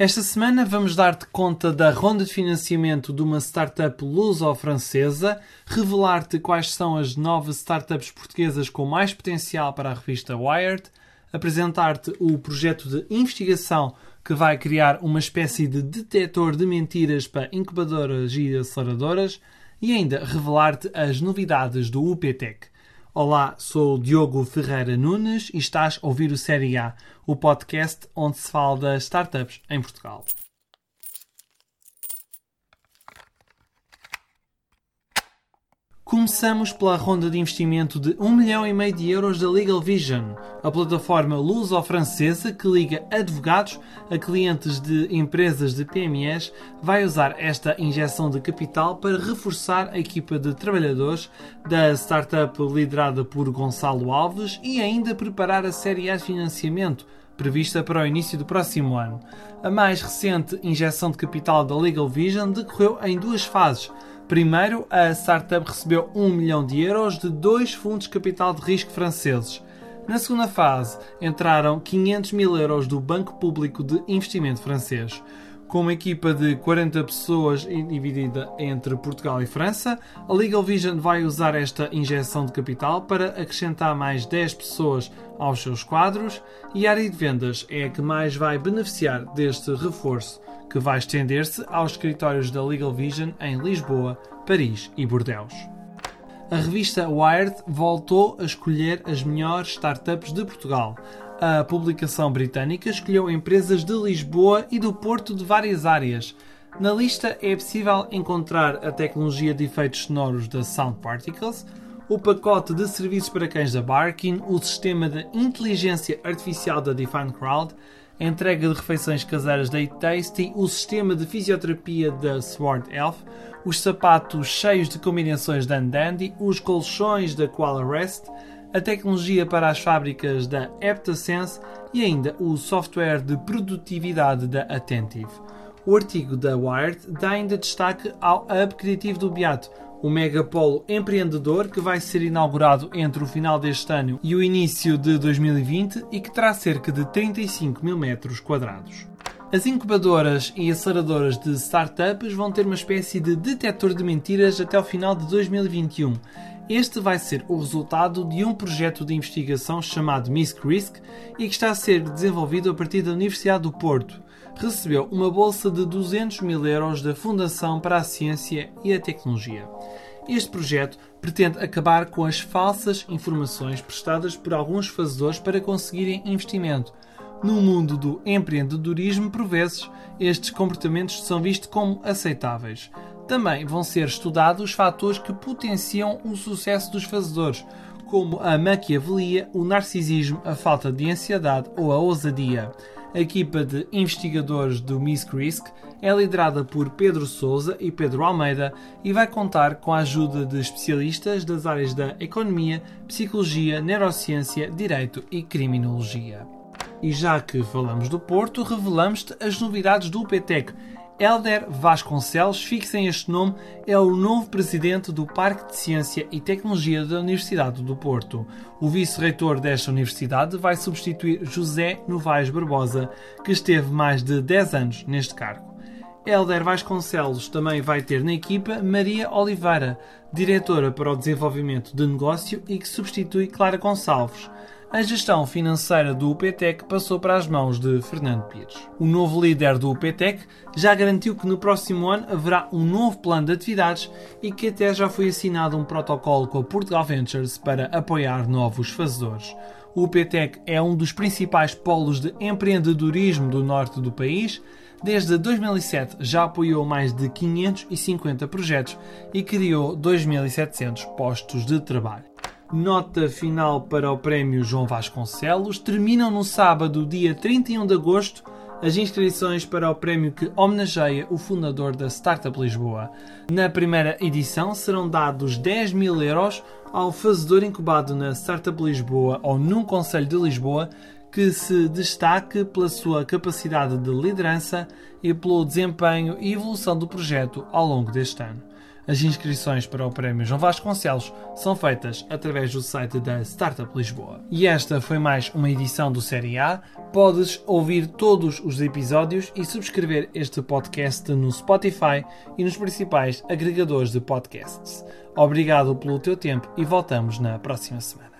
Esta semana vamos dar-te conta da ronda de financiamento de uma startup luso-francesa, revelar-te quais são as novas startups portuguesas com mais potencial para a revista Wired, apresentar-te o projeto de investigação que vai criar uma espécie de detetor de mentiras para incubadoras e aceleradoras e ainda revelar-te as novidades do UPTEC. Olá, sou Diogo Ferreira Nunes e estás a ouvir o Série A, o podcast onde se fala das startups em Portugal. Começamos pela ronda de investimento de 1 milhão e meio de euros da Legal Vision, a plataforma luso-francesa que liga advogados a clientes de empresas de PMEs, vai usar esta injeção de capital para reforçar a equipa de trabalhadores da startup liderada por Gonçalo Alves e ainda preparar a série A de financiamento prevista para o início do próximo ano. A mais recente injeção de capital da Legal Vision decorreu em duas fases Primeiro, a startup recebeu 1 milhão de euros de dois fundos de capital de risco franceses. Na segunda fase, entraram 500 mil euros do Banco Público de Investimento francês. Com uma equipa de 40 pessoas dividida entre Portugal e França, a Legal Vision vai usar esta injeção de capital para acrescentar mais 10 pessoas aos seus quadros e a área de vendas é a que mais vai beneficiar deste reforço que vai estender-se aos escritórios da Legal Vision em Lisboa, Paris e Bordeaux. A revista Wired voltou a escolher as melhores startups de Portugal. A publicação britânica escolheu empresas de Lisboa e do Porto de várias áreas. Na lista é possível encontrar a tecnologia de efeitos sonoros da Sound Particles, o pacote de serviços para cães da Barkin, o sistema de inteligência artificial da Define Crowd, a entrega de refeições caseiras da Tasty, o sistema de fisioterapia da Sword Elf, os sapatos cheios de combinações da Dandy, os colchões da Koala Rest, a tecnologia para as fábricas da Eptasense e ainda o software de produtividade da Attentive. O artigo da Wired dá ainda destaque ao Hub Criativo do Beato, o megapolo empreendedor que vai ser inaugurado entre o final deste ano e o início de 2020 e que terá cerca de 35 mil metros quadrados. As incubadoras e aceleradoras de startups vão ter uma espécie de detector de mentiras até o final de 2021. Este vai ser o resultado de um projeto de investigação chamado MISC Risk e que está a ser desenvolvido a partir da Universidade do Porto. Recebeu uma bolsa de 200 mil euros da Fundação para a Ciência e a Tecnologia. Este projeto pretende acabar com as falsas informações prestadas por alguns fazedores para conseguirem investimento. No mundo do empreendedorismo, por vezes, estes comportamentos são vistos como aceitáveis. Também vão ser estudados os fatores que potenciam o sucesso dos fazedores, como a maquiavelia, o narcisismo, a falta de ansiedade ou a ousadia. A equipa de investigadores do Miss Risk é liderada por Pedro Souza e Pedro Almeida e vai contar com a ajuda de especialistas das áreas da economia, psicologia, neurociência, direito e criminologia. E já que falamos do Porto, revelamos-te as novidades do UPTEC. Helder Vasconcelos, fixem este nome, é o novo presidente do Parque de Ciência e Tecnologia da Universidade do Porto. O vice-reitor desta universidade vai substituir José Novaes Barbosa, que esteve mais de 10 anos neste cargo. Helder Vasconcelos também vai ter na equipa Maria Oliveira, diretora para o desenvolvimento de negócio e que substitui Clara Gonçalves. A gestão financeira do UPTEC passou para as mãos de Fernando Pires. O novo líder do UPTEC já garantiu que no próximo ano haverá um novo plano de atividades e que até já foi assinado um protocolo com a Portugal Ventures para apoiar novos fazedores. O UPTEC é um dos principais polos de empreendedorismo do norte do país Desde 2007 já apoiou mais de 550 projetos e criou 2.700 postos de trabalho. Nota final para o Prémio João Vasconcelos. Terminam no sábado, dia 31 de agosto, as inscrições para o prémio que homenageia o fundador da Startup Lisboa. Na primeira edição serão dados 10 mil euros ao fazedor incubado na Startup Lisboa ou num Conselho de Lisboa que se destaque pela sua capacidade de liderança e pelo desempenho e evolução do projeto ao longo deste ano. As inscrições para o Prémio João Vasconcelos são feitas através do site da Startup Lisboa. E esta foi mais uma edição do Série A. Podes ouvir todos os episódios e subscrever este podcast no Spotify e nos principais agregadores de podcasts. Obrigado pelo teu tempo e voltamos na próxima semana.